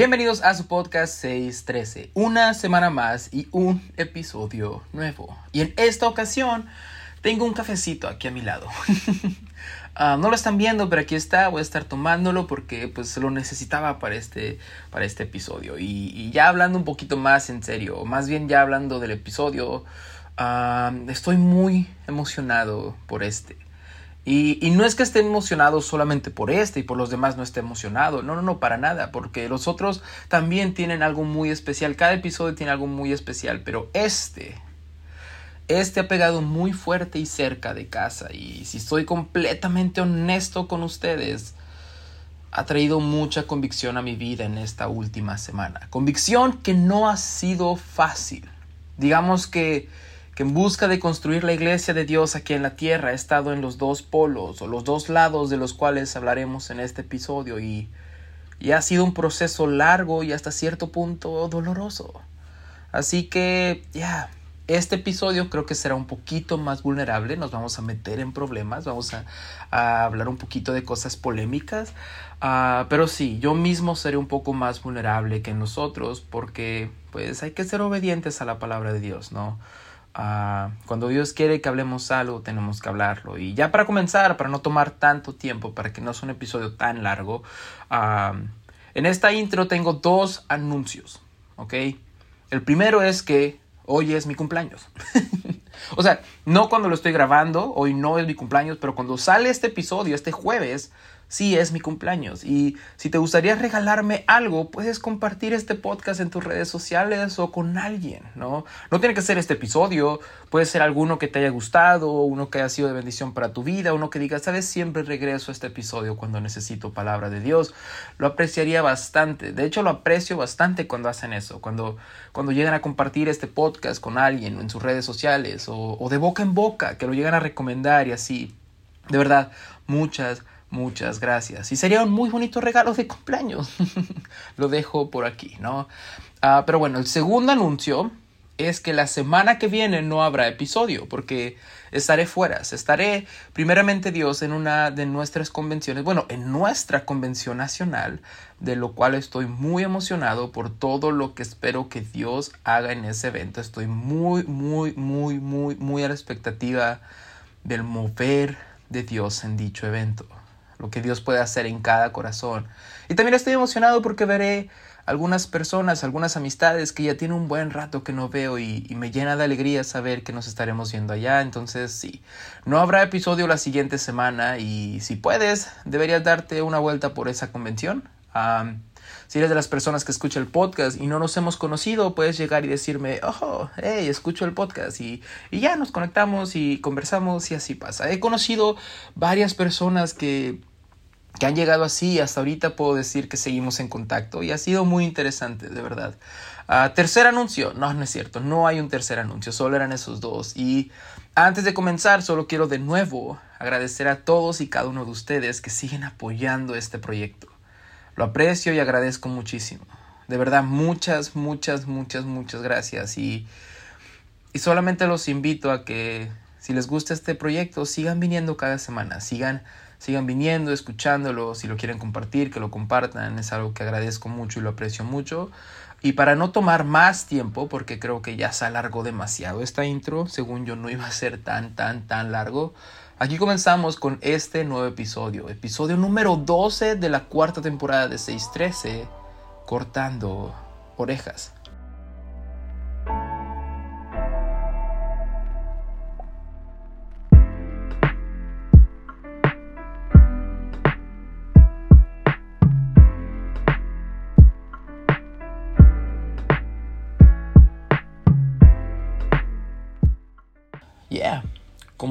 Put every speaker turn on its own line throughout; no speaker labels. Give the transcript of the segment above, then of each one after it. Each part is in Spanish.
Bienvenidos a su podcast 613, una semana más y un episodio nuevo. Y en esta ocasión tengo un cafecito aquí a mi lado. Ah, no lo están viendo, pero aquí está, voy a estar tomándolo porque pues lo necesitaba para este, para este episodio. Y, ya hablando un poquito más en serio, más bien ya hablando del episodio, ah, estoy muy emocionado por este. Y, no es que esté emocionado solamente por este y por los demás no esté emocionado. No, no, no, para nada. Porque los otros también tienen algo muy especial. Cada episodio tiene algo muy especial. Pero este, este ha pegado muy fuerte y cerca de casa. Y si estoy completamente honesto con ustedes, ha traído mucha convicción a mi vida en esta última semana. Convicción que no ha sido fácil. Digamos que en busca de construir la iglesia de Dios aquí en la tierra he estado en los dos polos o los dos lados de los cuales hablaremos en este episodio y, y ha sido un proceso largo y hasta cierto punto doloroso. Así que ya, este episodio creo que será un poquito más vulnerable, nos vamos a meter en problemas, vamos a, hablar un poquito de cosas polémicas, ah, pero sí, yo mismo seré un poco más vulnerable que nosotros porque pues hay que ser obedientes a la palabra de Dios, ¿no? Ah, cuando Dios quiere que hablemos algo, tenemos que hablarlo. Y ya para comenzar, para no tomar tanto tiempo, para que no sea un episodio tan largo, ah, en esta intro tengo dos anuncios, ¿ok? El primero es que hoy es mi cumpleaños. o sea, no cuando lo estoy grabando, hoy no es mi cumpleaños, pero cuando sale este episodio, este jueves, sí es mi cumpleaños. Y si te gustaría regalarme algo, puedes compartir este podcast en tus redes sociales o con alguien, ¿no? No tiene que ser este episodio, puede ser alguno que te haya gustado, uno que haya sido de bendición para tu vida, uno que diga, sabes, siempre regreso a este episodio cuando necesito palabra de Dios. Lo apreciaría bastante. De hecho, lo aprecio bastante cuando hacen eso, cuando, cuando llegan a compartir este podcast con alguien en sus redes sociales o, o de boca en boca, que lo llegan a recomendar y así. De verdad, muchas, Muchas gracias. Y sería un muy bonito regalo de cumpleaños. Lo dejo por aquí, ¿no? Ah, pero bueno, el segundo anuncio es que la semana que viene no habrá episodio porque estaré fuera. Estaré primeramente Dios en una de nuestras convenciones, bueno, en nuestra convención nacional, de lo cual estoy muy emocionado por todo lo que espero que Dios haga en ese evento. Estoy muy, muy, muy, muy, muy a la expectativa del mover de Dios en dicho evento lo que Dios puede hacer en cada corazón. Y también estoy emocionado porque veré algunas personas, algunas amistades que ya tiene un buen rato que no veo y, me llena de alegría saber que nos estaremos viendo allá. Entonces sí, no habrá episodio la siguiente semana y si puedes, deberías darte una vuelta por esa convención. si eres de las personas que escucha el podcast y no nos hemos conocido, puedes llegar y decirme, oh, hey, escucho el podcast y, y ya nos conectamos y conversamos y así pasa. He conocido varias personas que que han llegado así y hasta ahorita puedo decir que seguimos en contacto y ha sido muy interesante, de verdad. Ah, tercer anuncio, no, no es cierto, no hay un tercer anuncio, solo eran esos dos. Y antes de comenzar, solo quiero de nuevo agradecer a todos y cada uno de ustedes que siguen apoyando este proyecto. Lo aprecio y agradezco muchísimo. De verdad, muchas, muchas, muchas, muchas gracias. Y, y solamente los invito a que si les gusta este proyecto, sigan viniendo cada semana, sigan sigan viniendo, escuchándolo, si lo quieren compartir, que lo compartan, es algo que agradezco mucho y lo aprecio mucho. Y para no tomar más tiempo, porque creo que ya se alargó demasiado esta intro, según yo no iba a ser tan, tan, tan largo, aquí comenzamos con este nuevo episodio, episodio número 12 de la cuarta temporada de 613, cortando orejas.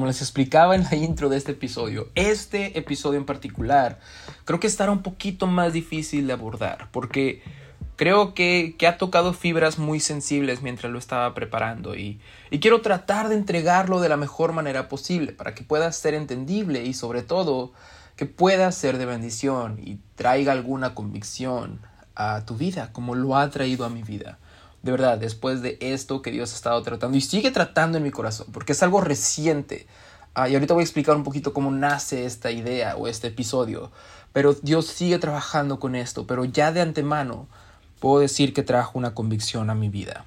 Como les explicaba en la intro de este episodio, este episodio en particular creo que estará un poquito más difícil de abordar porque creo que, ha tocado fibras muy sensibles mientras lo estaba preparando y, y quiero tratar de entregarlo de la mejor manera posible para que pueda ser entendible y sobre todo que pueda ser de bendición y traiga alguna convicción a tu vida como lo ha traído a mi vida de verdad, después de esto que Dios ha estado tratando y sigue tratando en mi corazón, porque es algo reciente. Ah, y ahorita voy a explicar un poquito cómo nace esta idea o este episodio. Pero Dios sigue trabajando con esto, pero ya de antemano puedo decir que trajo una convicción a mi vida.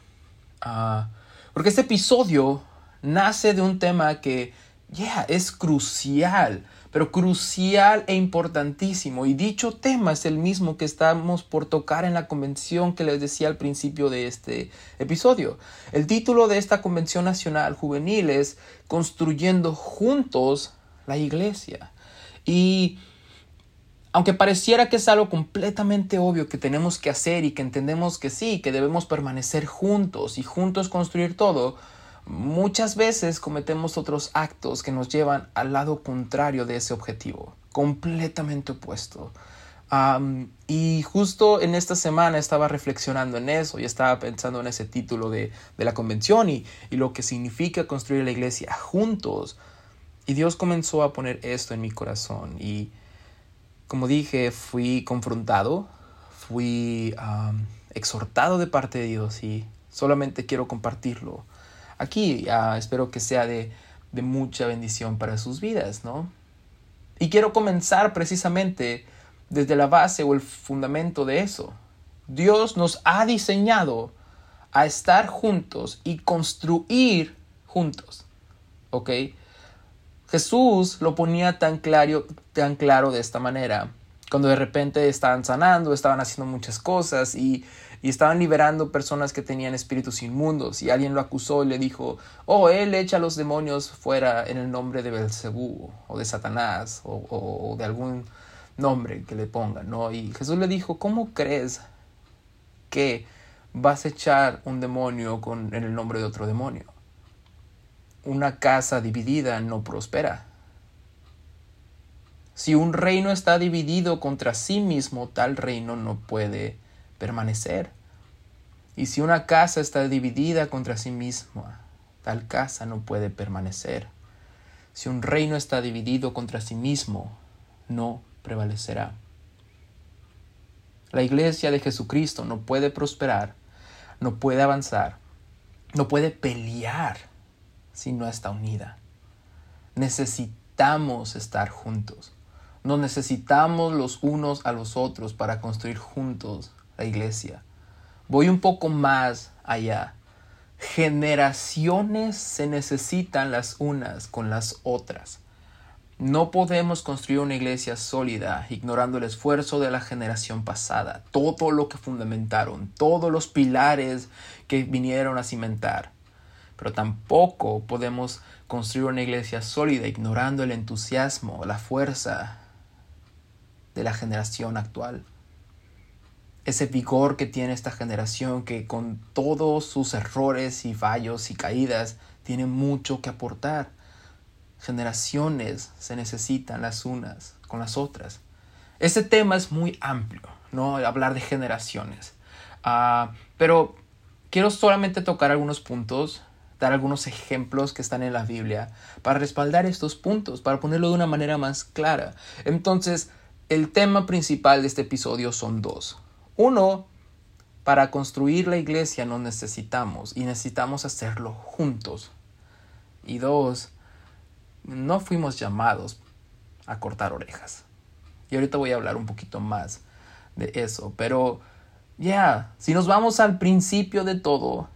Ah, porque este episodio nace de un tema que, ya, es crucial, pero crucial e importantísimo. Y dicho tema es el mismo que estamos por tocar en la convención que les decía al principio de este episodio. El título de esta convención nacional juvenil es Construyendo juntos la iglesia. Y aunque pareciera que es algo completamente obvio que tenemos que hacer y que entendemos que sí, que debemos permanecer juntos y juntos construir todo, muchas veces cometemos otros actos que nos llevan al lado contrario de ese objetivo, completamente opuesto. y justo en esta semana estaba reflexionando en eso y estaba pensando en ese título de, la convención y, y lo que significa construir la iglesia juntos. Y Dios comenzó a poner esto en mi corazón y como dije, fui confrontado, fui exhortado de parte de Dios y solamente quiero compartirlo aquí. espero que sea de, de mucha bendición para sus vidas, ¿no? Y quiero comenzar precisamente desde la base o el fundamento de eso. Dios nos ha diseñado a estar juntos y construir juntos. ¿Ok? Jesús lo ponía tan claro, tan claro de esta manera. Cuando de repente estaban sanando, estaban haciendo muchas cosas y, estaban liberando personas que tenían espíritus inmundos y alguien lo acusó y le dijo, oh, él echa a los demonios fuera en el nombre de Belcebú o de Satanás o, de algún nombre que le pongan, ¿no? Y Jesús le dijo, ¿cómo crees que vas a echar un demonio con, en el nombre de otro demonio? una casa dividida no prospera. Si un reino está dividido contra sí mismo, tal reino no puede permanecer. Y si una casa está dividida contra sí misma, tal casa no puede permanecer. Si un reino está dividido contra sí mismo, no prevalecerá. La iglesia de Jesucristo no puede prosperar, no puede avanzar, no puede pelear si no está unida. Necesitamos estar juntos. Nos necesitamos los unos a los otros para construir juntos la iglesia. Voy un poco más allá. Generaciones se necesitan las unas con las otras. No podemos construir una iglesia sólida ignorando el esfuerzo de la generación pasada, todo lo que fundamentaron, todos los pilares que vinieron a cimentar pero tampoco podemos construir una iglesia sólida ignorando el entusiasmo, la fuerza de la generación actual. Ese vigor que tiene esta generación que con todos sus errores y fallos y caídas tiene mucho que aportar. Generaciones se necesitan las unas con las otras. Este tema es muy amplio, ¿no? Hablar de generaciones. Ah, pero quiero solamente tocar algunos puntos dar algunos ejemplos que están en la Biblia para respaldar estos puntos, para ponerlo de una manera más clara. Entonces, el tema principal de este episodio son dos. Uno, para construir la iglesia nos necesitamos y necesitamos hacerlo juntos. Y dos, no fuimos llamados a cortar orejas. Y ahorita voy a hablar un poquito más de eso, pero ya, si nos vamos al principio de todo,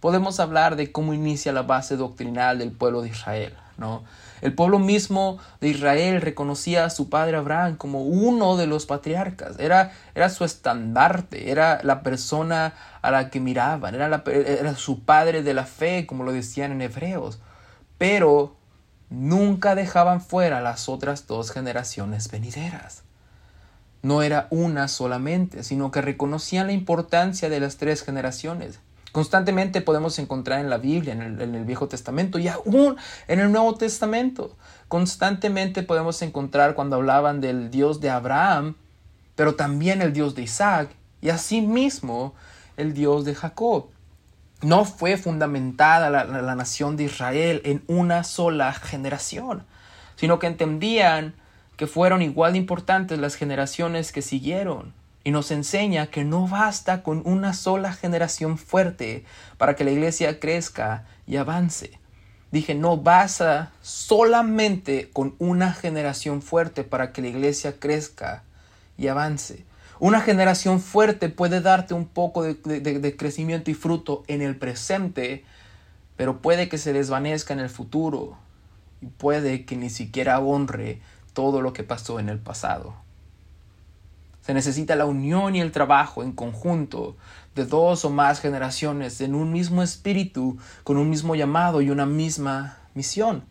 podemos hablar de cómo inicia la base doctrinal del pueblo de Israel. ¿no? El pueblo mismo de Israel reconocía a su padre Abraham como uno de los patriarcas, era, era su estandarte, era la persona a la que miraban, era, era su padre de la fe, como lo decían en Hebreos, pero nunca dejaban fuera las otras dos generaciones venideras. No era una solamente, sino que reconocían la importancia de las tres generaciones. Constantemente podemos encontrar en la Biblia, en el, Viejo Testamento y aún en el Nuevo Testamento. Constantemente podemos encontrar cuando hablaban del Dios de Abraham, pero también el Dios de Isaac y asimismo el Dios de Jacob. No fue fundamentada la, la nación de Israel en una sola generación, sino que entendían que fueron igual de importantes las generaciones que siguieron y nos enseña que no basta con una sola generación fuerte para que la iglesia crezca y avance. Dije, no basta solamente con una generación fuerte para que la iglesia crezca y avance. Una generación fuerte puede darte un poco de, crecimiento y fruto en el presente, pero puede que se desvanezca en el futuro y puede que ni siquiera honre todo lo que pasó en el pasado. Se necesita la unión y el trabajo en conjunto de dos o más generaciones en un mismo espíritu, con un mismo llamado y una misma misión.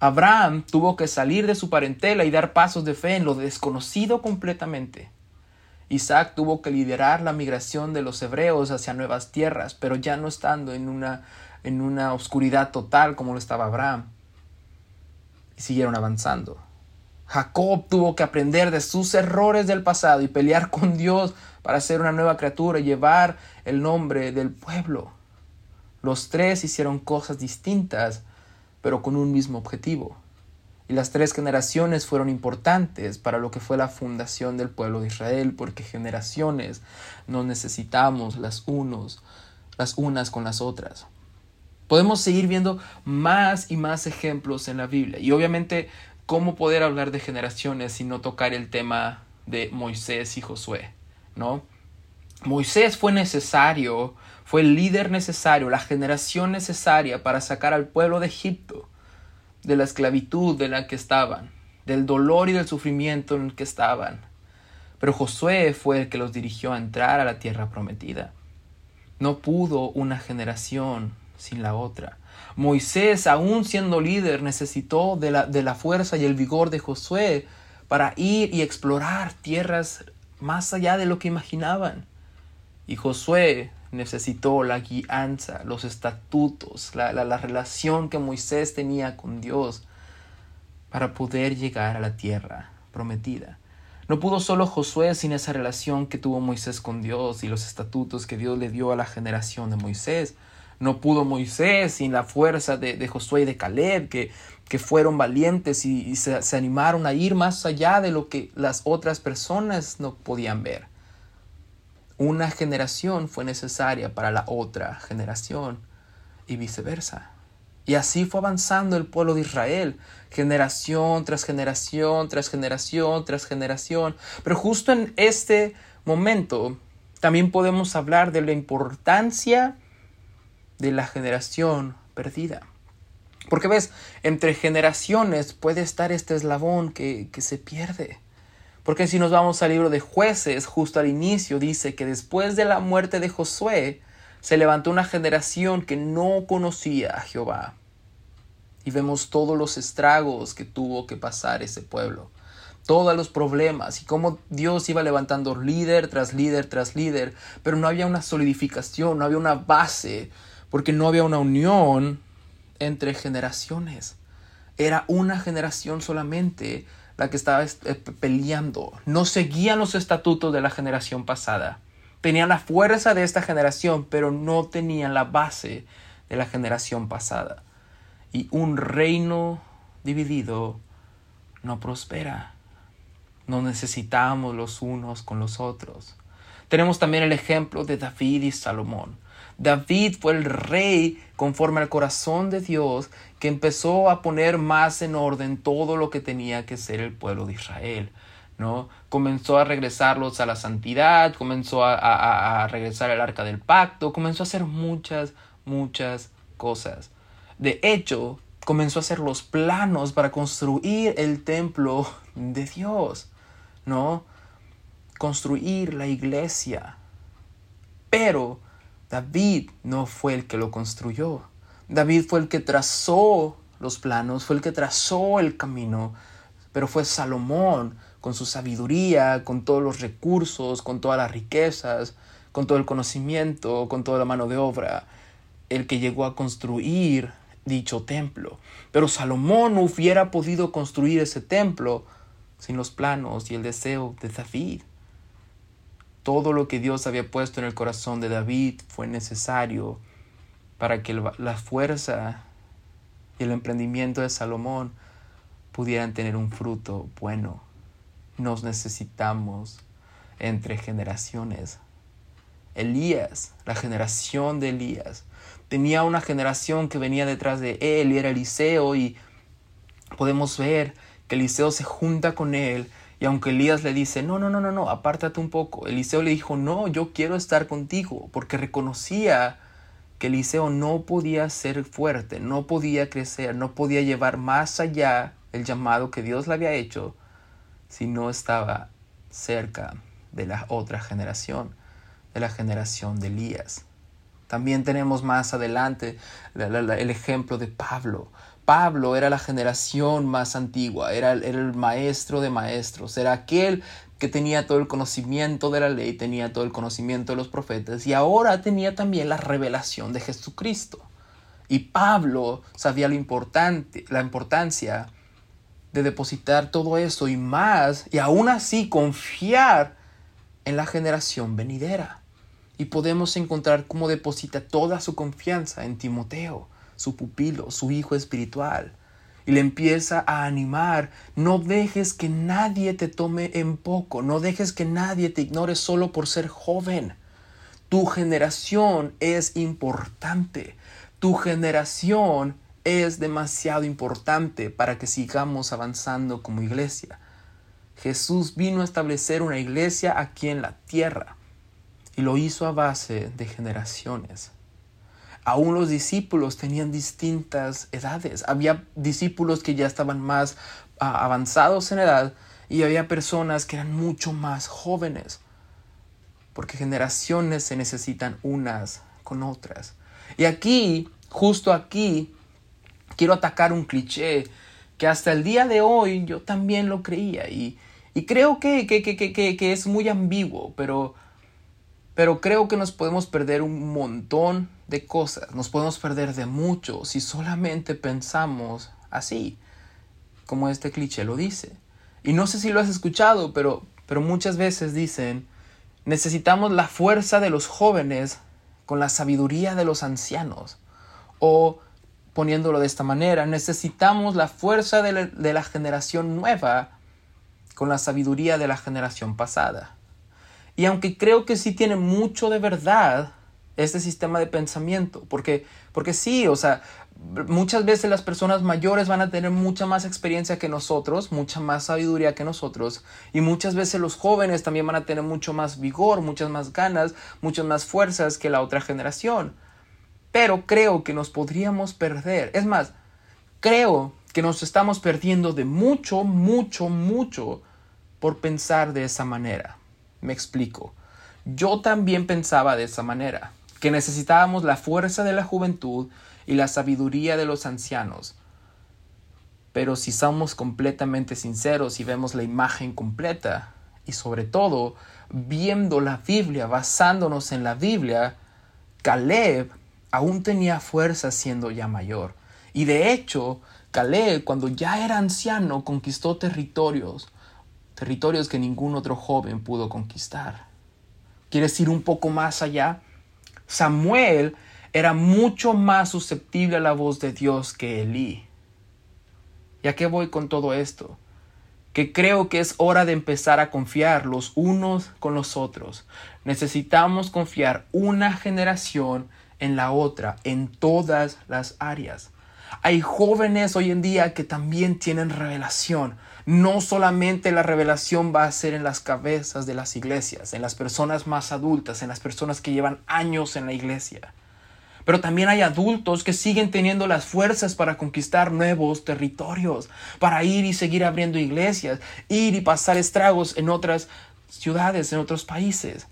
Abraham tuvo que salir de su parentela y dar pasos de fe en lo desconocido completamente. Isaac tuvo que liderar la migración de los hebreos hacia nuevas tierras, pero ya no estando en una, en una oscuridad total como lo estaba Abraham. Y siguieron avanzando. Jacob tuvo que aprender de sus errores del pasado y pelear con Dios para ser una nueva criatura y llevar el nombre del pueblo. Los tres hicieron cosas distintas, pero con un mismo objetivo. Y las tres generaciones fueron importantes para lo que fue la fundación del pueblo de Israel, porque generaciones nos necesitamos las unos, las unas con las otras. Podemos seguir viendo más y más ejemplos en la Biblia. Y obviamente ¿cómo poder hablar de generaciones sin no tocar el tema de Moisés y Josué? ¿No? Moisés fue necesario, fue el líder necesario, la generación necesaria para sacar al pueblo de Egipto de la esclavitud en la que estaban, del dolor y del sufrimiento en el que estaban. Pero Josué fue el que los dirigió a entrar a la tierra prometida. No pudo una generación sin la otra. Moisés, aún siendo líder, necesitó de la, de la fuerza y el vigor de Josué para ir y explorar tierras más allá de lo que imaginaban. Y Josué necesitó la guianza, los estatutos, la, la, relación que Moisés tenía con Dios para poder llegar a la tierra prometida. No pudo solo Josué sin esa relación que tuvo Moisés con Dios y los estatutos que Dios le dio a la generación de Moisés. No pudo Moisés sin la fuerza de, Josué y de Caleb, que, que fueron valientes y, se, se animaron a ir más allá de lo que las otras personas no podían ver. Una generación fue necesaria para la otra generación y viceversa. Y así fue avanzando el pueblo de Israel, generación tras generación, tras generación, tras generación. Pero justo en este momento también podemos hablar de la importancia de la generación perdida. Porque ves, entre generaciones puede estar este eslabón que, que se pierde. Porque si nos vamos al libro de jueces, justo al inicio dice que después de la muerte de Josué, se levantó una generación que no conocía a Jehová. Y vemos todos los estragos que tuvo que pasar ese pueblo, todos los problemas y cómo Dios iba levantando líder tras líder tras líder, pero no había una solidificación, no había una base, porque no había una unión entre generaciones. Era una generación solamente la que estaba eh, peleando. No seguían los estatutos de la generación pasada. Tenían la fuerza de esta generación, pero no tenían la base de la generación pasada. Y un reino dividido no prospera. No necesitamos los unos con los otros. Tenemos también el ejemplo de David y Salomón. David fue el rey conforme al corazón de Dios que empezó a poner más en orden todo lo que tenía que ser el pueblo de Israel. ¿no? Comenzó a regresarlos a la santidad, comenzó a, a regresar al arca del pacto, comenzó a hacer muchas, muchas cosas. De hecho, comenzó a hacer los planos para construir el templo de Dios, ¿no? Construir la iglesia. Pero David no fue el que lo construyó. David fue el que trazó los planos, fue el que trazó el camino, pero fue Salomón con su sabiduría, con todos los recursos, con todas las riquezas, con todo el conocimiento, con toda la mano de obra, el que llegó a construir dicho templo. Pero Salomón no hubiera podido construir ese templo sin los planos y el deseo de David. Todo lo que Dios había puesto en el corazón de David fue necesario para que la fuerza y el emprendimiento de Salomón pudieran tener un fruto bueno. Nos necesitamos entre generaciones. Elías, la generación de Elías, tenía una generación que venía detrás de él y era Eliseo y podemos ver que Eliseo se junta con él Y aunque Elías le dice, no, no, no, no, no, apártate un poco, Eliseo le dijo, no, yo quiero estar contigo, porque reconocía que Eliseo no podía ser fuerte, no podía crecer, no podía llevar más allá el llamado que Dios le había hecho si no estaba cerca de la otra generación, de la generación de Elías. También tenemos más adelante el ejemplo de Pablo. Pablo era la generación más antigua, era, el maestro de maestros, era aquel que tenía todo el conocimiento de la ley, tenía todo el conocimiento de los profetas y ahora tenía también la revelación de Jesucristo. Y Pablo sabía lo importante, la importancia de depositar todo eso y más, y aún así confiar en la generación venidera. Y podemos encontrar cómo deposita toda su confianza en Timoteo su pupilo, su hijo espiritual, y le empieza a animar, no dejes que nadie te tome en poco, no dejes que nadie te ignore solo por ser joven. Tu generación es importante, tu generación es demasiado importante para que sigamos avanzando como iglesia. Jesús vino a establecer una iglesia aquí en la tierra y lo hizo a base de generaciones. Aún los discípulos tenían distintas edades. Había discípulos que ya estaban más ah, avanzados en edad y había personas que eran mucho más jóvenes. Porque generaciones se necesitan unas con otras. Y aquí, justo aquí, quiero atacar un cliché que hasta el día de hoy yo también lo creía y, creo que, que, que, que, es muy ambiguo, pero, pero creo que nos podemos perder un montón de cosas, nos podemos perder de mucho si solamente pensamos así, como este cliché lo dice. Y no sé si lo has escuchado, pero, pero muchas veces dicen, necesitamos la fuerza de los jóvenes con la sabiduría de los ancianos. O, poniéndolo de esta manera, necesitamos la fuerza de la, de la generación nueva con la sabiduría de la generación pasada. Y aunque creo que sí tiene mucho de verdad, este sistema de pensamiento. Porque, porque sí, o sea, muchas veces las personas mayores van a tener mucha más experiencia que nosotros, mucha más sabiduría que nosotros. Y muchas veces los jóvenes también van a tener mucho más vigor, muchas más ganas, muchas más fuerzas que la otra generación. Pero creo que nos podríamos perder. Es más, creo que nos estamos perdiendo de mucho, mucho, mucho por pensar de esa manera. Me explico. Yo también pensaba de esa manera que necesitábamos la fuerza de la juventud y la sabiduría de los ancianos. Pero si somos completamente sinceros y vemos la imagen completa, y sobre todo viendo la Biblia, basándonos en la Biblia, Caleb aún tenía fuerza siendo ya mayor. Y de hecho, Caleb, cuando ya era anciano, conquistó territorios, territorios que ningún otro joven pudo conquistar. ¿Quieres ir un poco más allá? Samuel era mucho más susceptible a la voz de Dios que Elí. ¿Y a qué voy con todo esto? Que creo que es hora de empezar a confiar los unos con los otros. Necesitamos confiar una generación en la otra, en todas las áreas. Hay jóvenes hoy en día que también tienen revelación. No solamente la revelación va a ser en las cabezas de las iglesias, en las personas más adultas, en las personas que llevan años en la iglesia. Pero también hay adultos que siguen teniendo las fuerzas para conquistar nuevos territorios, para ir y seguir abriendo iglesias, ir y pasar estragos en otras ciudades, en otros países.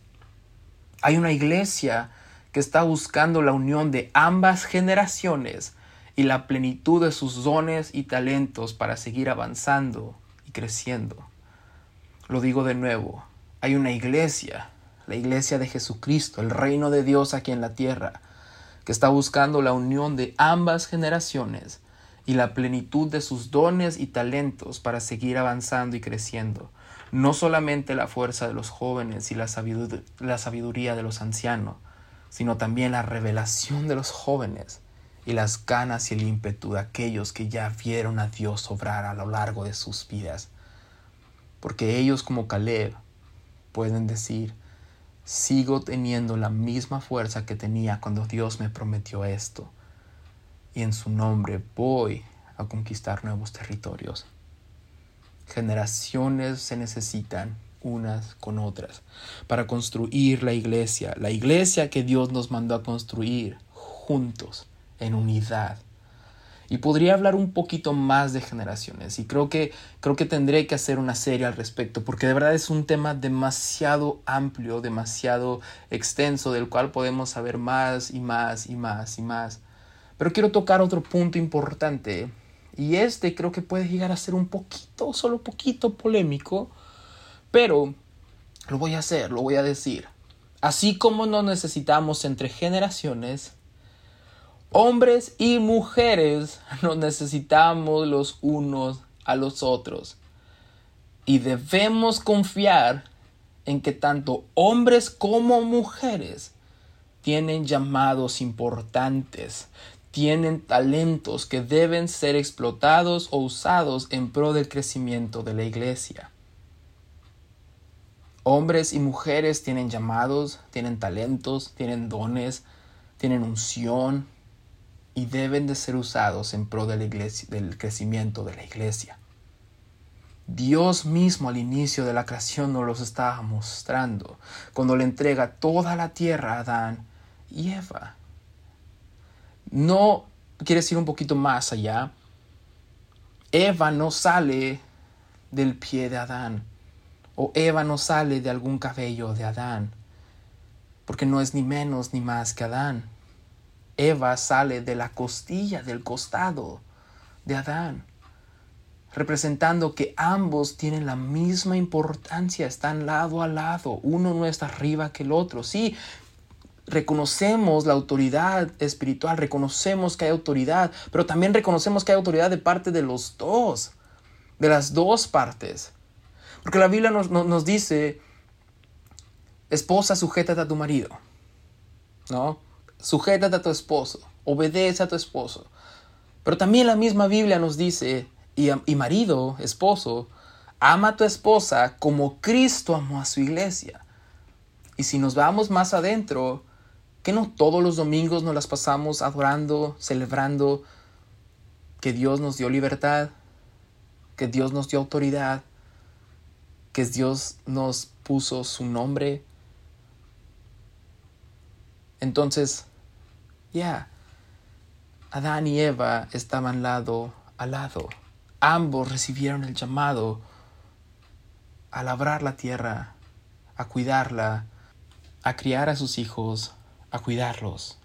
Hay una iglesia que está buscando la unión de ambas generaciones y la plenitud de sus dones y talentos para seguir avanzando y creciendo. Lo digo de nuevo, hay una iglesia, la iglesia de Jesucristo, el reino de Dios aquí en la tierra, que está buscando la unión de ambas generaciones y la plenitud de sus dones y talentos para seguir avanzando y creciendo. No solamente la fuerza de los jóvenes y la la sabiduría de los ancianos, sino también la revelación de los jóvenes y las ganas y el ímpetu de aquellos que ya vieron a Dios obrar a lo largo de sus vidas. Porque ellos como Caleb pueden decir, sigo teniendo la misma fuerza que tenía cuando Dios me prometió esto. Y en su nombre voy a conquistar nuevos territorios. Generaciones se necesitan unas con otras para construir la iglesia, la iglesia que Dios nos mandó a construir juntos, en unidad. Y podría hablar un poquito más de generaciones y creo que creo que tendré que hacer una serie al respecto porque de verdad es un tema demasiado amplio, demasiado extenso del cual podemos saber más y más y más y más. Pero quiero tocar otro punto importante y este creo que puede llegar a ser un poquito, solo poquito polémico, pero lo voy a hacer, lo voy a decir. Así como no necesitamos entre generaciones, Hombres y mujeres nos necesitamos los unos a los otros. Y debemos confiar en que tanto hombres como mujeres tienen llamados importantes, tienen talentos que deben ser explotados o usados en pro del crecimiento de la iglesia. Hombres y mujeres tienen llamados, tienen talentos, tienen dones, tienen unción, y deben de ser usados en pro de la iglesia, del crecimiento de la iglesia. Dios mismo al inicio de la creación nos los estaba mostrando cuando le entrega toda la tierra a Adán y Eva. No quiere decir un poquito más allá. Eva no sale del pie de Adán o Eva no sale de algún cabello de Adán porque no es ni menos ni más que Adán. Eva sale de la costilla, del costado de Adán, representando que ambos tienen la misma importancia, están lado a lado, uno no está arriba que el otro. Sí, reconocemos la autoridad espiritual, reconocemos que hay autoridad, pero también reconocemos que hay autoridad de parte de los dos, de las dos partes. Porque la Biblia nos, nos dice, esposa, sujétate a tu marido, ¿no? Sujétate a tu esposo, obedece a tu esposo. Pero también la misma Biblia nos dice, y, marido, esposo, ama a tu esposa como Cristo amó a su iglesia. Y si nos vamos más adentro, que no todos los domingos nos las pasamos adorando, celebrando que Dios nos dio libertad, que Dios nos dio autoridad, que Dios nos puso su nombre. Entonces, ya. Adán y Eva estaban lado a lado. Ambos recibieron el llamado a labrar la tierra, a cuidarla, a criar a sus hijos, a cuidarlos.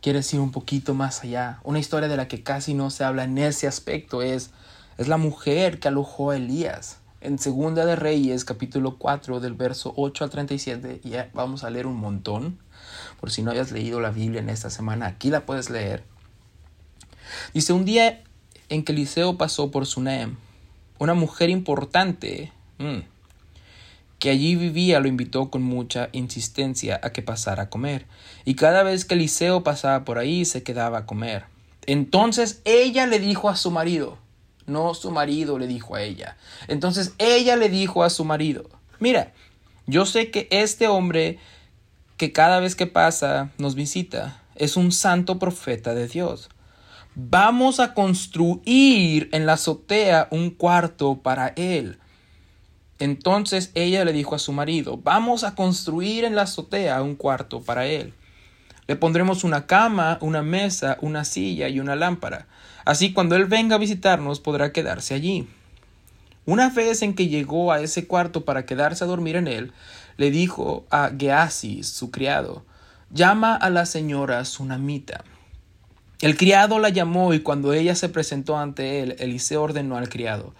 Quieres ir un poquito más allá. Una historia de la que casi no se habla en ese aspecto es, es la mujer que alojó a Elías. En Segunda de Reyes, capítulo 4, del verso 8 al 37, ya vamos a leer un montón por si no hayas leído la Biblia en esta semana, aquí la puedes leer. Dice, un día en que Eliseo pasó por Sunem, una mujer importante mm, que allí vivía lo invitó con mucha insistencia a que pasara a comer, y cada vez que Eliseo pasaba por ahí se quedaba a comer. Entonces ella le dijo a su marido, no su marido le dijo a ella. Entonces ella le dijo a su marido, mira, yo sé que este hombre que cada vez que pasa nos visita. Es un santo profeta de Dios. Vamos a construir en la azotea un cuarto para él. Entonces ella le dijo a su marido, vamos a construir en la azotea un cuarto para él. Le pondremos una cama, una mesa, una silla y una lámpara. Así cuando él venga a visitarnos podrá quedarse allí. Una vez en que llegó a ese cuarto para quedarse a dormir en él, le dijo a Geazi, su criado, llama a la señora Sunamita. El criado la llamó y cuando ella se presentó ante él, Eliseo ordenó al criado,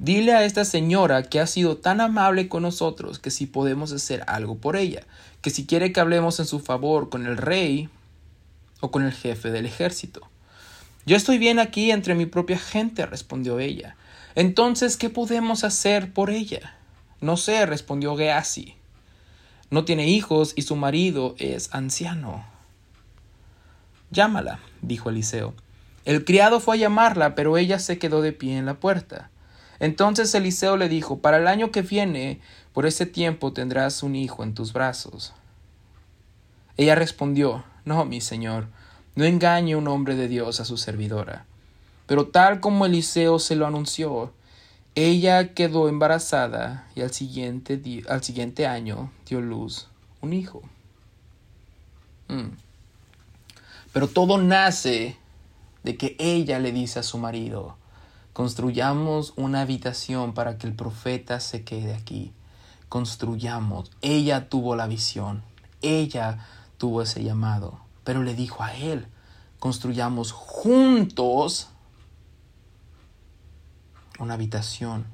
dile a esta señora que ha sido tan amable con nosotros que si podemos hacer algo por ella, que si quiere que hablemos en su favor con el rey o con el jefe del ejército. Yo estoy bien aquí entre mi propia gente, respondió ella. Entonces, ¿qué podemos hacer por ella? No sé, respondió Geazi. No tiene hijos y su marido es anciano. Llámala, dijo Eliseo. El criado fue a llamarla, pero ella se quedó de pie en la puerta. Entonces Eliseo le dijo, Para el año que viene, por ese tiempo tendrás un hijo en tus brazos. Ella respondió, No, mi señor, no engañe un hombre de Dios a su servidora. Pero tal como Eliseo se lo anunció, ella quedó embarazada y al siguiente, al siguiente año dio luz un hijo. Mm. Pero todo nace de que ella le dice a su marido, construyamos una habitación para que el profeta se quede aquí. Construyamos. Ella tuvo la visión, ella tuvo ese llamado, pero le dijo a él, construyamos juntos una habitación.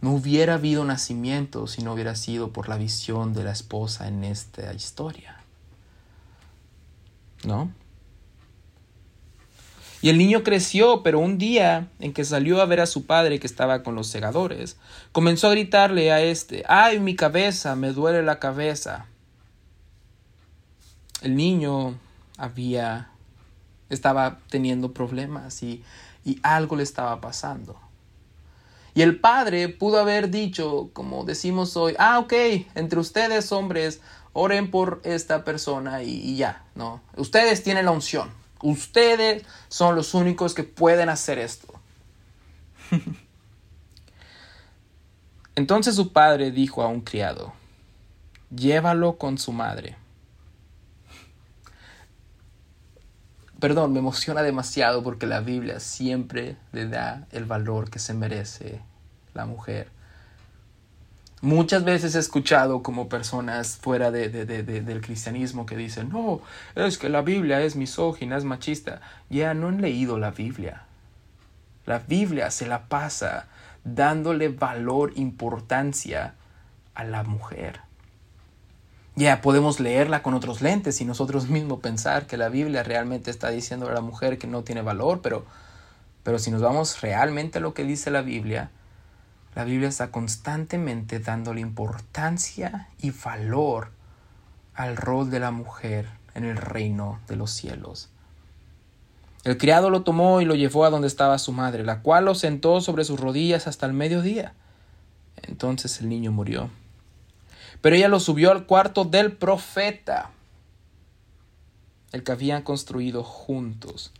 No hubiera habido nacimiento si no hubiera sido por la visión de la esposa en esta historia. ¿No? Y el niño creció, pero un día en que salió a ver a su padre que estaba con los segadores, comenzó a gritarle a este, ¡ay, mi cabeza! me duele la cabeza. El niño había, estaba teniendo problemas y, y algo le estaba pasando. Y el padre pudo haber dicho, como decimos hoy, ah, ok, entre ustedes hombres, oren por esta persona y, y ya, ¿no? Ustedes tienen la unción. Ustedes son los únicos que pueden hacer esto. Entonces su padre dijo a un criado, llévalo con su madre. Perdón, me emociona demasiado porque la Biblia siempre le da el valor que se merece la mujer. Muchas veces he escuchado como personas fuera de, del cristianismo que dicen, no, es que la Biblia es misógina, es machista. Ya no han leído la Biblia. La Biblia se la pasa dándole valor, importancia a la mujer. Ya podemos leerla con otros lentes y nosotros mismos pensar que la Biblia realmente está diciendo a la mujer que no tiene valor, pero, pero si nos vamos realmente a lo que dice la Biblia, la Biblia está constantemente dándole importancia y valor al rol de la mujer en el reino de los cielos. El criado lo tomó y lo llevó a donde estaba su madre, la cual lo sentó sobre sus rodillas hasta el mediodía. Entonces el niño murió. Pero ella lo subió al cuarto del profeta, el que habían construido juntos.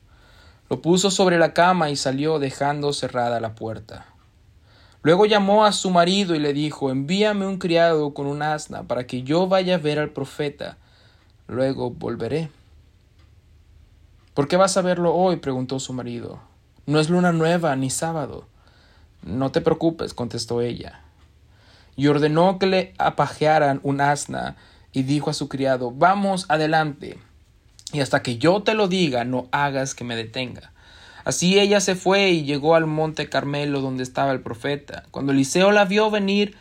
Lo puso sobre la cama y salió dejando cerrada la puerta. Luego llamó a su marido y le dijo, envíame un criado con un asna para que yo vaya a ver al profeta. Luego volveré. ¿Por qué vas a verlo hoy? preguntó su marido. No es luna nueva ni sábado. No te preocupes, contestó ella. Y ordenó que le apajearan un asna y dijo a su criado, vamos adelante. Y hasta que yo te lo diga, no hagas que me detenga. Así ella se fue y llegó al monte Carmelo donde estaba el profeta. Cuando Eliseo la vio venir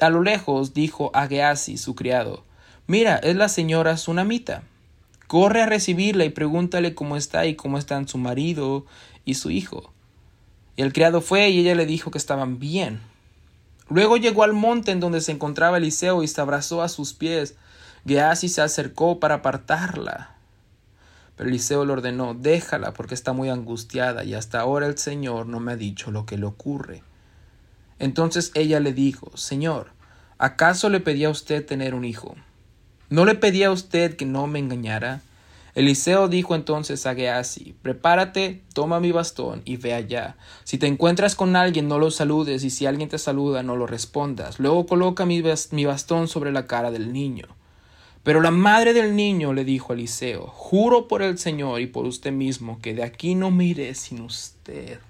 a lo lejos, dijo a Geasi, su criado, Mira, es la señora Sunamita. Corre a recibirla y pregúntale cómo está y cómo están su marido y su hijo. Y el criado fue y ella le dijo que estaban bien. Luego llegó al monte en donde se encontraba Eliseo y se abrazó a sus pies. Geasi se acercó para apartarla. Pero Eliseo le ordenó, déjala porque está muy angustiada y hasta ahora el Señor no me ha dicho lo que le ocurre. Entonces ella le dijo, Señor, ¿acaso le pedía a usted tener un hijo? ¿No le pedía a usted que no me engañara? Eliseo dijo entonces a Geasi, prepárate, toma mi bastón y ve allá. Si te encuentras con alguien, no lo saludes, y si alguien te saluda, no lo respondas. Luego coloca mi bastón sobre la cara del niño. Pero la madre del niño le dijo a Eliseo, juro por el Señor y por usted mismo que de aquí no me iré sin usted.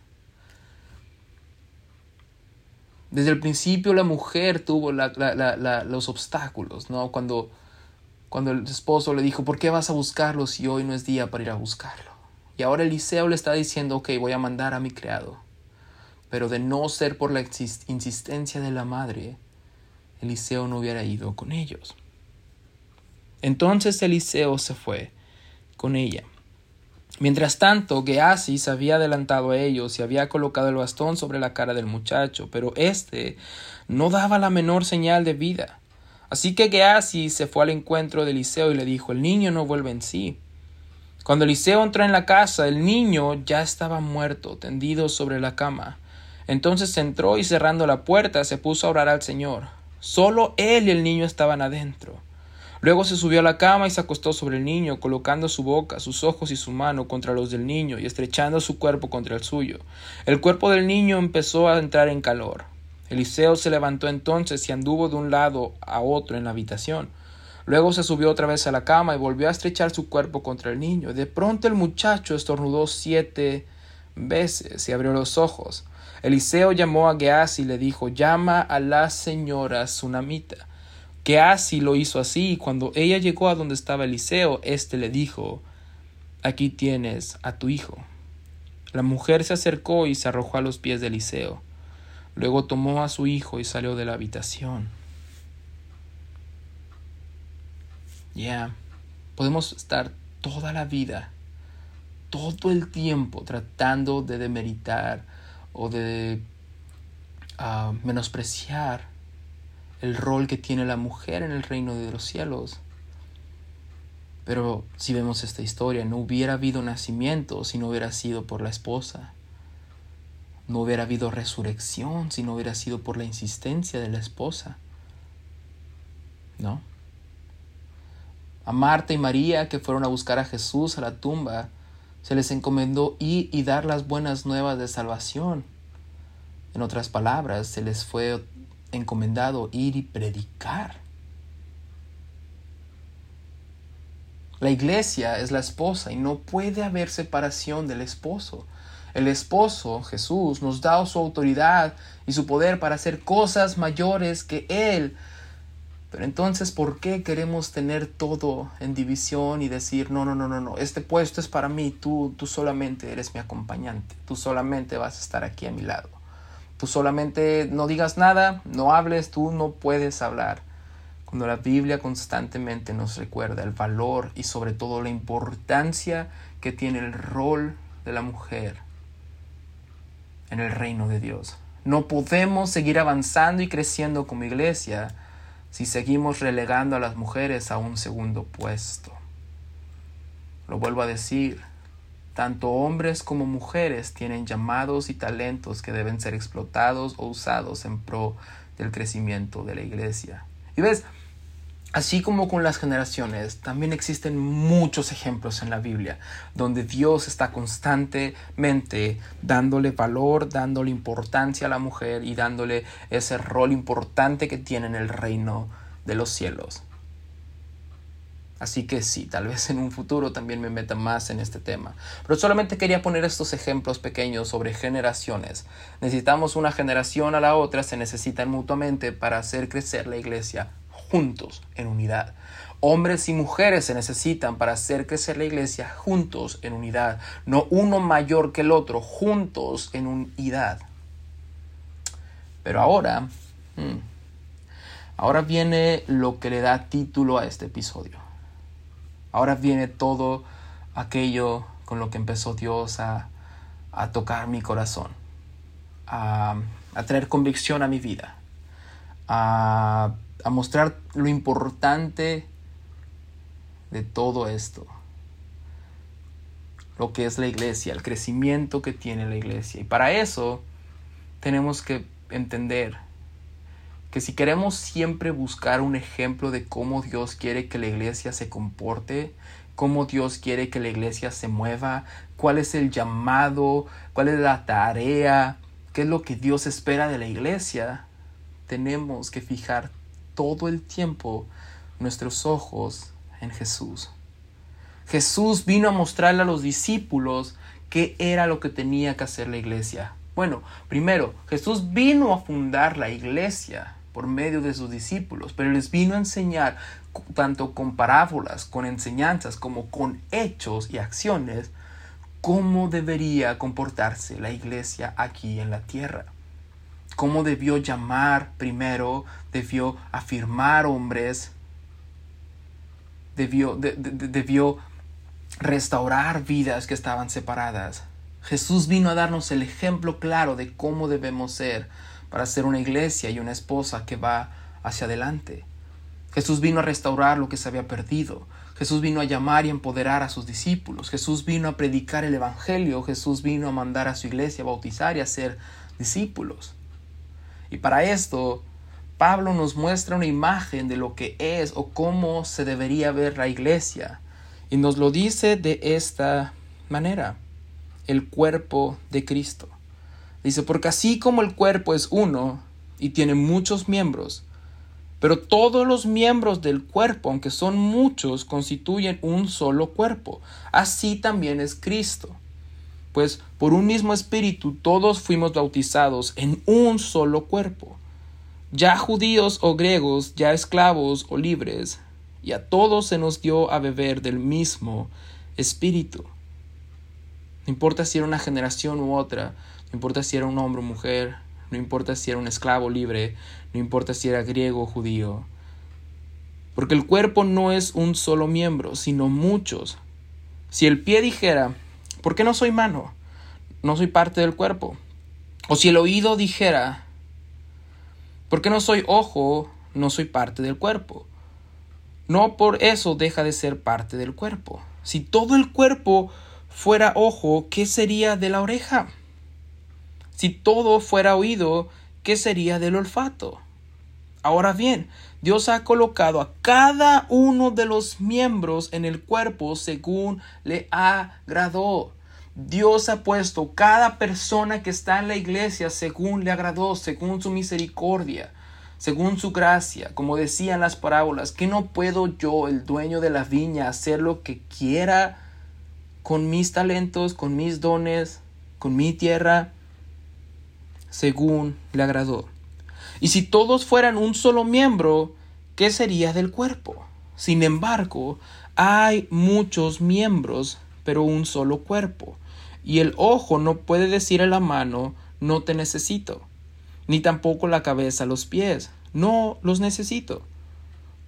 Desde el principio la mujer tuvo los obstáculos, ¿no? Cuando, cuando el esposo le dijo, ¿por qué vas a buscarlo si hoy no es día para ir a buscarlo? Y ahora Eliseo le está diciendo, ok, voy a mandar a mi criado. Pero de no ser por la insistencia de la madre, Eliseo no hubiera ido con ellos. Entonces Eliseo se fue con ella. Mientras tanto, Geasi había adelantado a ellos y había colocado el bastón sobre la cara del muchacho, pero éste no daba la menor señal de vida. Así que Geasi se fue al encuentro de Eliseo y le dijo, el niño no vuelve en sí. Cuando Eliseo entró en la casa, el niño ya estaba muerto, tendido sobre la cama. Entonces entró y cerrando la puerta se puso a orar al Señor. Solo él y el niño estaban adentro. Luego se subió a la cama y se acostó sobre el niño, colocando su boca, sus ojos y su mano contra los del niño y estrechando su cuerpo contra el suyo. El cuerpo del niño empezó a entrar en calor. Eliseo se levantó entonces y anduvo de un lado a otro en la habitación. Luego se subió otra vez a la cama y volvió a estrechar su cuerpo contra el niño. De pronto el muchacho estornudó siete veces y abrió los ojos. Eliseo llamó a Geasi y le dijo Llama a la señora Sunamita. Geasi lo hizo así y cuando ella llegó a donde estaba Eliseo, éste le dijo Aquí tienes a tu hijo. La mujer se acercó y se arrojó a los pies de Eliseo. Luego tomó a su hijo y salió de la habitación. Ya, podemos estar toda la vida, todo el tiempo tratando de demeritar o de ah, menospreciar el rol que tiene la mujer en el reino de los cielos. Pero si vemos esta historia, no hubiera habido nacimiento si no hubiera sido por la esposa. No hubiera habido resurrección si no hubiera sido por la insistencia de la esposa. ¿No? A Marta y María, que fueron a buscar a Jesús a la tumba, se les encomendó ir y dar las buenas nuevas de salvación. En otras palabras, se les fue encomendado ir y predicar. La iglesia es la esposa y no puede haber separación del esposo. El esposo, Jesús, nos da su autoridad y su poder para hacer cosas mayores que Él pero entonces, ¿por qué queremos tener todo en división y decir, no, no, no, no, no, este puesto es para mí, tú, tú solamente eres mi acompañante, tú solamente vas a estar aquí a mi lado, tú solamente no digas nada, no hables, tú no puedes hablar. Cuando la Biblia constantemente nos recuerda el valor y sobre todo la importancia que tiene el rol de la mujer en el reino de Dios. No podemos seguir avanzando y creciendo como iglesia si seguimos relegando a las mujeres a un segundo puesto. Lo vuelvo a decir, tanto hombres como mujeres tienen llamados y talentos que deben ser explotados o usados en pro del crecimiento de la iglesia. Y ves, Así como con las generaciones, también existen muchos ejemplos en la Biblia donde Dios está constantemente dándole valor, dándole importancia a la mujer y dándole ese rol importante que tiene en el reino de los cielos. Así que sí, tal vez en un futuro también me meta más en este tema. Pero solamente quería poner estos ejemplos pequeños sobre generaciones. Necesitamos una generación a la otra, se necesitan mutuamente para hacer crecer la iglesia juntos en unidad. Hombres y mujeres se necesitan para hacer crecer la iglesia juntos en unidad, no uno mayor que el otro, juntos en unidad. Pero ahora, hmm, ahora viene lo que le da título a este episodio. Ahora viene todo aquello con lo que empezó Dios a, tocar mi corazón, a, a traer convicción a mi vida, a a mostrar lo importante de todo esto. Lo que es la iglesia, el crecimiento que tiene la iglesia. Y para eso tenemos que entender que si queremos siempre buscar un ejemplo de cómo Dios quiere que la iglesia se comporte, cómo Dios quiere que la iglesia se mueva, cuál es el llamado, cuál es la tarea, qué es lo que Dios espera de la iglesia, tenemos que fijar todo el tiempo nuestros ojos en Jesús. Jesús vino a mostrarle a los discípulos qué era lo que tenía que hacer la iglesia. Bueno, primero, Jesús vino a fundar la iglesia por medio de sus discípulos, pero les vino a enseñar tanto con parábolas, con enseñanzas, como con hechos y acciones, cómo debería comportarse la iglesia aquí en la tierra cómo debió llamar primero, debió afirmar hombres, debió, debió restaurar vidas que estaban separadas. Jesús vino a darnos el ejemplo claro de cómo debemos ser para ser una iglesia y una esposa que va hacia adelante. Jesús vino a restaurar lo que se había perdido. Jesús vino a llamar y empoderar a sus discípulos. Jesús vino a predicar el Evangelio. Jesús vino a mandar a su iglesia a bautizar y a ser discípulos. Y para esto, Pablo nos muestra una imagen de lo que es o cómo se debería ver la iglesia. Y nos lo dice de esta manera, el cuerpo de Cristo. Dice, porque así como el cuerpo es uno y tiene muchos miembros, pero todos los miembros del cuerpo, aunque son muchos, constituyen un solo cuerpo. Así también es Cristo. Pues por un mismo espíritu todos fuimos bautizados en un solo cuerpo. Ya judíos o griegos, ya esclavos o libres, y a todos se nos dio a beber del mismo espíritu. No importa si era una generación u otra, no importa si era un hombre o mujer, no importa si era un esclavo libre, no importa si era griego o judío. Porque el cuerpo no es un solo miembro, sino muchos. Si el pie dijera, ¿por qué no soy mano? No soy parte del cuerpo. O si el oído dijera, ¿por qué no soy ojo? No soy parte del cuerpo. No por eso deja de ser parte del cuerpo. Si todo el cuerpo fuera ojo, ¿qué sería de la oreja? Si todo fuera oído, ¿qué sería del olfato? Ahora bien, Dios ha colocado a cada uno de los miembros en el cuerpo según le agradó. Dios ha puesto cada persona que está en la iglesia según le agradó, según su misericordia, según su gracia. Como decían las parábolas, que no puedo yo, el dueño de la viña, hacer lo que quiera con mis talentos, con mis dones, con mi tierra? según le agradó. Y si todos fueran un solo miembro, ¿qué sería del cuerpo? Sin embargo, hay muchos miembros, pero un solo cuerpo. Y el ojo no puede decir a la mano, no te necesito, ni tampoco la cabeza los pies, no los necesito.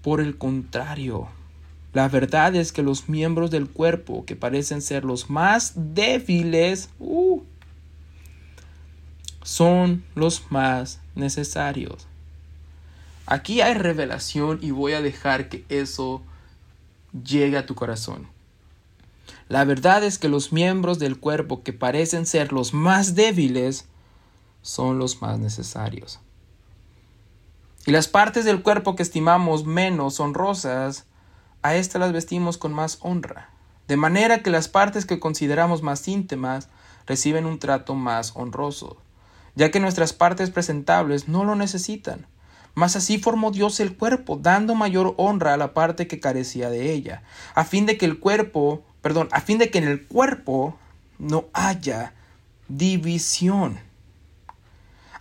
Por el contrario, la verdad es que los miembros del cuerpo que parecen ser los más débiles, uh, son los más necesarios. Aquí hay revelación y voy a dejar que eso llegue a tu corazón. La verdad es que los miembros del cuerpo que parecen ser los más débiles son los más necesarios. Y las partes del cuerpo que estimamos menos honrosas, a éstas las vestimos con más honra. De manera que las partes que consideramos más íntimas reciben un trato más honroso ya que nuestras partes presentables no lo necesitan. Mas así formó Dios el cuerpo, dando mayor honra a la parte que carecía de ella, a fin de que el cuerpo, perdón, a fin de que en el cuerpo no haya división.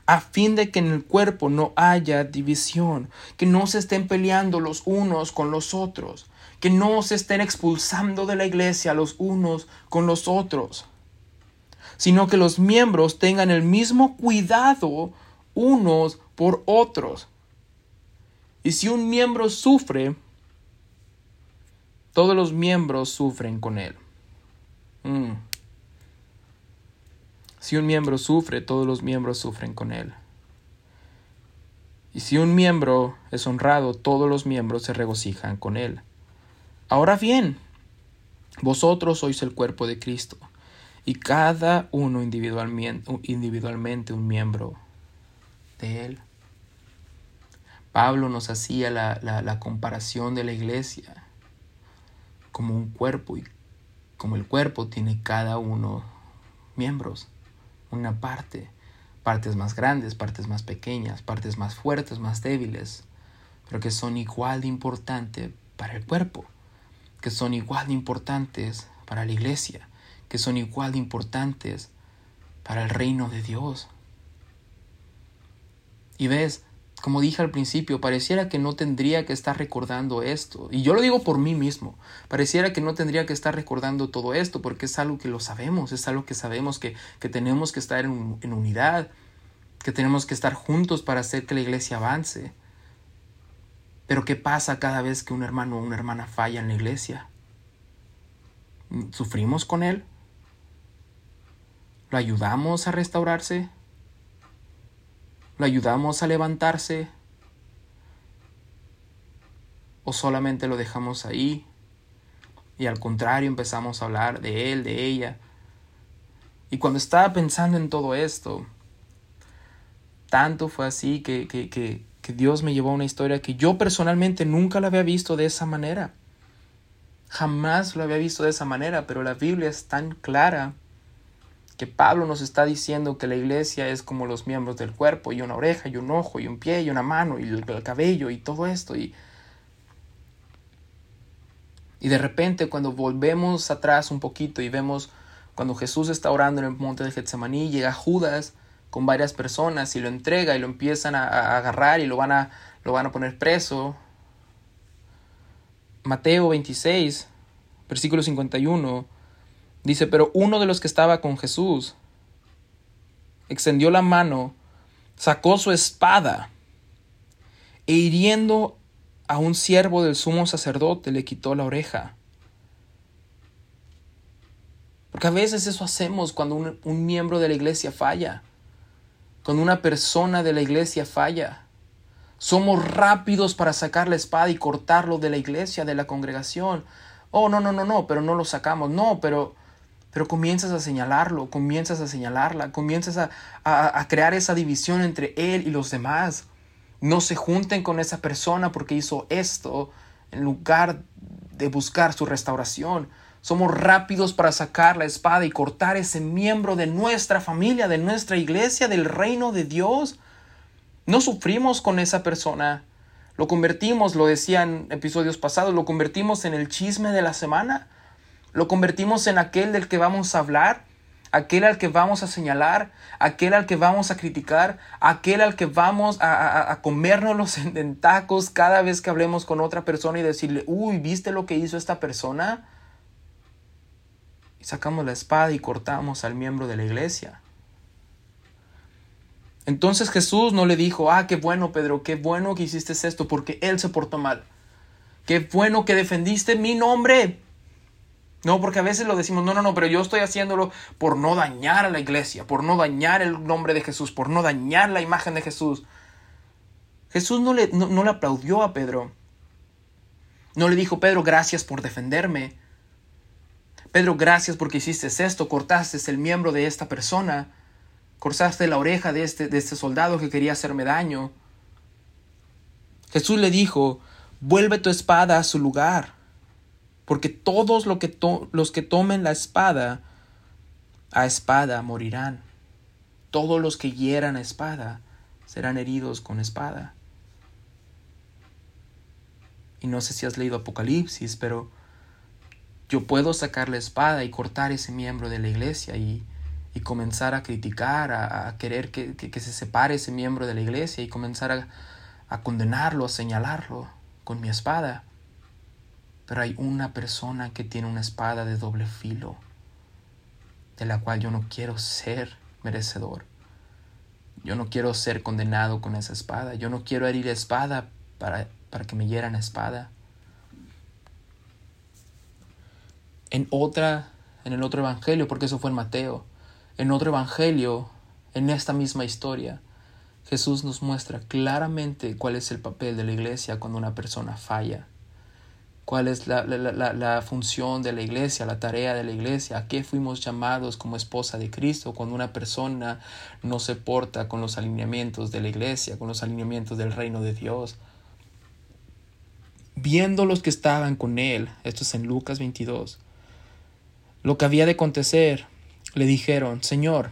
A fin de que en el cuerpo no haya división, que no se estén peleando los unos con los otros, que no se estén expulsando de la iglesia los unos con los otros sino que los miembros tengan el mismo cuidado unos por otros. Y si un miembro sufre, todos los miembros sufren con él. Mm. Si un miembro sufre, todos los miembros sufren con él. Y si un miembro es honrado, todos los miembros se regocijan con él. Ahora bien, vosotros sois el cuerpo de Cristo y cada uno individualmente, un miembro de él. Pablo nos hacía la, la, comparación de la iglesia como un cuerpo y como el cuerpo tiene cada uno miembros, una parte, partes más grandes, partes más pequeñas, partes más fuertes, más débiles, pero que son igual de importantes para el cuerpo, que son igual de importantes para la iglesia que son igual de importantes para el reino de Dios. Y ves, como dije al principio, pareciera que no tendría que estar recordando esto. Y yo lo digo por mí mismo. Pareciera que no tendría que estar recordando todo esto porque es algo que lo sabemos, es algo que sabemos que, tenemos que estar en, en unidad, que tenemos que estar juntos para hacer que la iglesia avance. Pero ¿qué pasa cada vez que un hermano o una hermana falla en la iglesia? ¿Sufrimos con él? ¿Lo ayudamos a restaurarse? ¿Lo ayudamos a levantarse? ¿O solamente lo dejamos ahí? Y al contrario empezamos a hablar de él, de ella. Y cuando estaba pensando en todo esto, tanto fue así que, que, que Dios me llevó a una historia que yo personalmente nunca la había visto de esa manera. Jamás lo había visto de esa manera, pero la Biblia es tan clara que Pablo nos está diciendo que la iglesia es como los miembros del cuerpo, y una oreja, y un ojo, y un pie, y una mano, y el, cabello, y todo esto. Y, y de repente cuando volvemos atrás un poquito y vemos cuando Jesús está orando en el monte de Getsemaní, llega Judas con varias personas y lo entrega y lo empiezan a, agarrar y lo van a, lo van a poner preso. Mateo 26, versículo 51 Dice, pero uno de los que estaba con Jesús extendió la mano, sacó su espada e hiriendo a un siervo del sumo sacerdote le quitó la oreja. Porque a veces eso hacemos cuando un, un, miembro de la iglesia falla, cuando una persona de la iglesia falla. Somos rápidos para sacar la espada y cortarlo de la iglesia, de la congregación. Oh, no, no, no, no, pero no lo sacamos. No, pero pero comienzas a señalarlo, comienzas a señalarla, comienzas a, a, crear esa división entre él y los demás. No se junten con esa persona porque hizo esto en lugar de buscar su restauración. Somos rápidos para sacar la espada y cortar ese miembro de nuestra familia, de nuestra iglesia, del reino de Dios. No sufrimos con esa persona. Lo convertimos, lo decían episodios pasados, lo convertimos en el chisme de la semana. Lo convertimos en aquel del que vamos a hablar, aquel al que vamos a señalar, aquel al que vamos a criticar, aquel al que vamos a, a, comérnoslos en, tacos cada vez que hablemos con otra persona y decirle, uy, ¿viste lo que hizo esta persona? Y sacamos la espada y cortamos al miembro de la iglesia. Entonces Jesús no le dijo, ah, qué bueno Pedro, qué bueno que hiciste esto porque él se portó mal. Qué bueno que defendiste mi nombre. No, porque a veces lo decimos, no, no, no, pero yo estoy haciéndolo por no dañar a la iglesia, por no dañar el nombre de Jesús, por no dañar la imagen de Jesús. Jesús no le, no, le aplaudió a Pedro. No le dijo, Pedro, gracias por defenderme. Pedro, gracias porque hiciste esto, cortaste el miembro de esta persona, cortaste la oreja de este, de este soldado que quería hacerme daño. Jesús le dijo, vuelve tu espada a su lugar porque todos que los que tomen la espada, a espada morirán. Todos los que hieran a espada serán heridos con espada. Y no sé si has leído Apocalipsis, pero yo puedo sacar la espada y cortar ese miembro de la iglesia y, comenzar a criticar, a, querer que, se separe ese miembro de la iglesia y comenzar a condenarlo, a señalarlo con mi espada. Pero hay una persona que tiene una espada de doble filo, de la cual yo no quiero ser merecedor. Yo no quiero ser condenado con esa espada. Yo no quiero herir espada para, para que me hieran espada. En otra, en el otro evangelio, porque eso fue en Mateo, en otro evangelio, en esta misma historia, Jesús nos muestra claramente cuál es el papel de la iglesia cuando una persona falla cuál es la, función de la iglesia, la tarea de la iglesia, a qué fuimos llamados como esposa de Cristo cuando una persona no se porta con los alineamientos de la iglesia, con los alineamientos del reino de Dios. Viendo los que estaban con él, esto es en Lucas 22, lo que había de acontecer, le dijeron, Señor,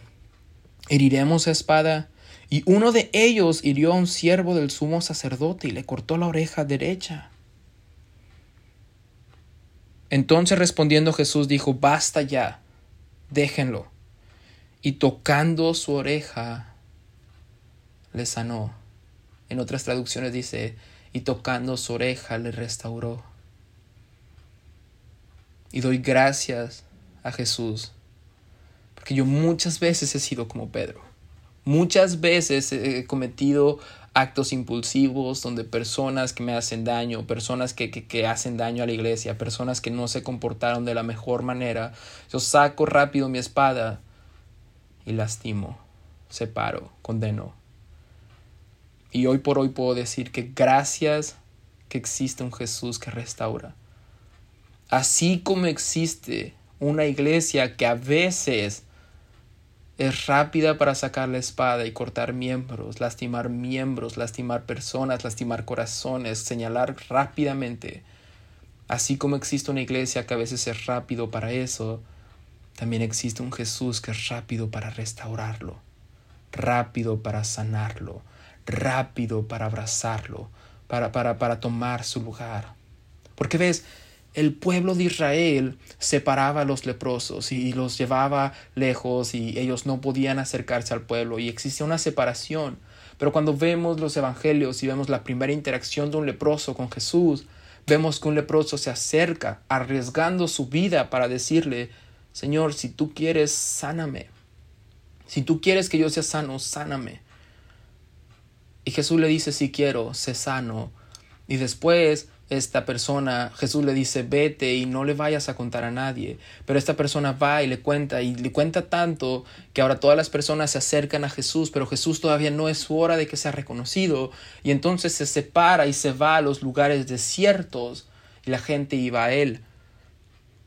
heriremos a espada. Y uno de ellos hirió a un siervo del sumo sacerdote y le cortó la oreja derecha. Entonces respondiendo Jesús dijo, basta ya, déjenlo. Y tocando su oreja, le sanó. En otras traducciones dice, y tocando su oreja le restauró. Y doy gracias a Jesús, porque yo muchas veces he sido como Pedro. Muchas veces he cometido actos impulsivos donde personas que me hacen daño, personas que, que, hacen daño a la iglesia, personas que no se comportaron de la mejor manera, yo saco rápido mi espada y lastimo, separo, condeno. Y hoy por hoy puedo decir que gracias que existe un Jesús que restaura. Así como existe una iglesia que a veces es rápida para sacar la espada y cortar miembros, lastimar miembros, lastimar personas, lastimar corazones, señalar rápidamente. Así como existe una iglesia que a veces es rápido para eso, también existe un Jesús que es rápido para restaurarlo, rápido para sanarlo, rápido para abrazarlo, para, para, para tomar su lugar. Porque ves, el pueblo de Israel separaba a los leprosos y los llevaba lejos y ellos no podían acercarse al pueblo y existía una separación. Pero cuando vemos los evangelios y vemos la primera interacción de un leproso con Jesús, vemos que un leproso se acerca arriesgando su vida para decirle, Señor, si tú quieres, sáname. Si tú quieres que yo sea sano, sáname. Y Jesús le dice, si quiero, sé sano. Y después esta persona, Jesús le dice, vete y no le vayas a contar a nadie. Pero esta persona va y le cuenta y le cuenta tanto que ahora todas las personas se acercan a Jesús, pero Jesús todavía no es su hora de que sea reconocido. Y entonces se separa y se va a los lugares desiertos y la gente iba a él.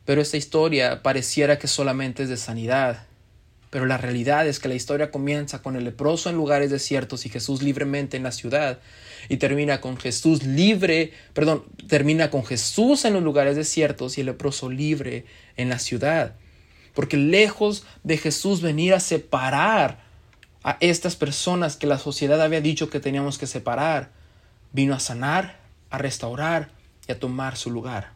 Pero esta historia pareciera que solamente es de sanidad. Pero la realidad es que la historia comienza con el leproso en lugares desiertos y Jesús libremente en la ciudad. Y termina con Jesús libre, perdón, termina con Jesús en los lugares desiertos y el leproso libre en la ciudad. Porque lejos de Jesús venir a separar a estas personas que la sociedad había dicho que teníamos que separar, vino a sanar, a restaurar y a tomar su lugar.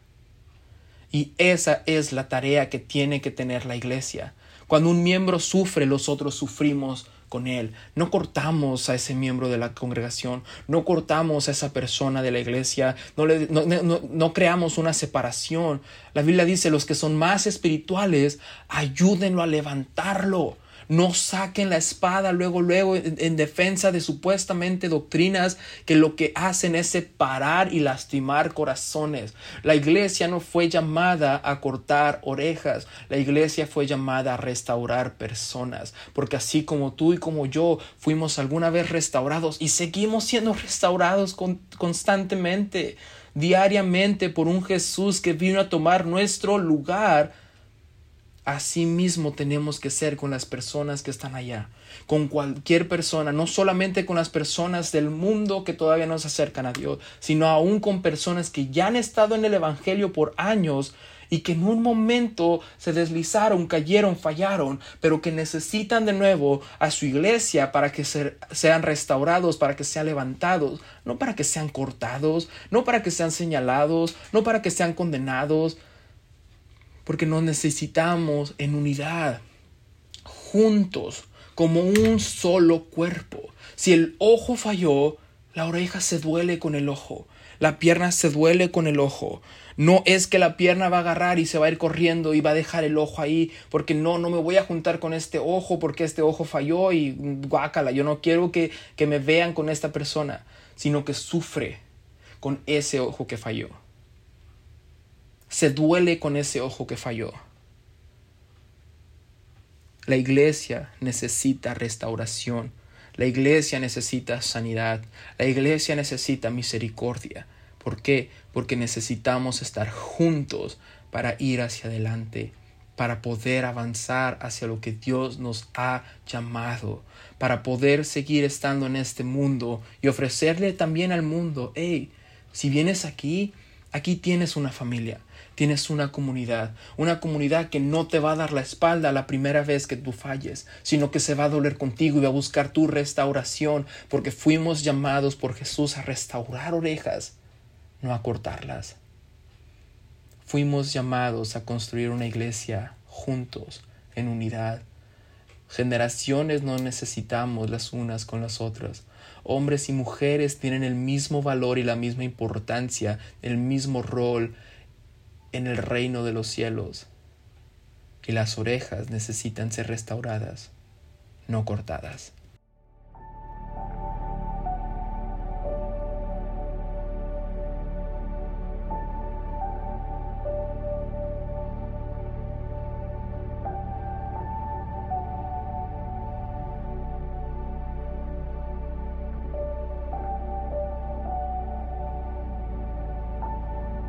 Y esa es la tarea que tiene que tener la iglesia cuando un miembro sufre, los otros sufrimos con él. No cortamos a ese miembro de la congregación, no cortamos a esa persona de la iglesia, no, no, creamos una separación. La Biblia dice, los que son más espirituales, ayúdenlo a levantarlo. No saquen la espada luego, luego en, defensa de supuestamente doctrinas que lo que hacen es separar y lastimar corazones. La iglesia no fue llamada a cortar orejas, la iglesia fue llamada a restaurar personas, porque así como tú y como yo fuimos alguna vez restaurados y seguimos siendo restaurados constantemente, diariamente por un Jesús que vino a tomar nuestro lugar, Así mismo tenemos que ser con las personas que están allá, con cualquier persona, no solamente con las personas del mundo que todavía no se acercan a Dios, sino aún con personas que ya han estado en el Evangelio por años y que en un momento se deslizaron, cayeron, fallaron, pero que necesitan de nuevo a su iglesia para que sean restaurados, para que sean levantados, no para que sean cortados, no para que sean señalados, no para que sean condenados, porque nos necesitamos en unidad, juntos, como un solo cuerpo. Si el ojo falló, la oreja se duele con el ojo, la pierna se duele con el ojo. No es que la pierna va a agarrar y se va a ir corriendo y va a dejar el ojo ahí, porque no, no me voy a juntar con este ojo porque este ojo falló y guácala, yo no quiero que, que me vean con esta persona, sino que sufre con ese ojo que falló se duele con ese ojo que falló. La iglesia necesita restauración. La iglesia necesita sanidad. La iglesia necesita misericordia. ¿Por qué? Porque necesitamos estar juntos para ir hacia adelante, para poder avanzar hacia lo que Dios nos ha llamado, para poder seguir estando en este mundo y ofrecerle también al mundo, hey, si vienes aquí, aquí tienes una familia, Tienes una comunidad, una comunidad que no te va a dar la espalda la primera vez que tú falles, sino que se va a doler contigo y va a buscar tu restauración, porque fuimos llamados por Jesús a restaurar orejas, no a cortarlas. Fuimos llamados a construir una iglesia juntos, en unidad. Generaciones no necesitamos las unas con las otras. Hombres y mujeres tienen el mismo valor y la misma importancia, el mismo rol en el reino de los cielos y las orejas necesitan ser restauradas, no cortadas.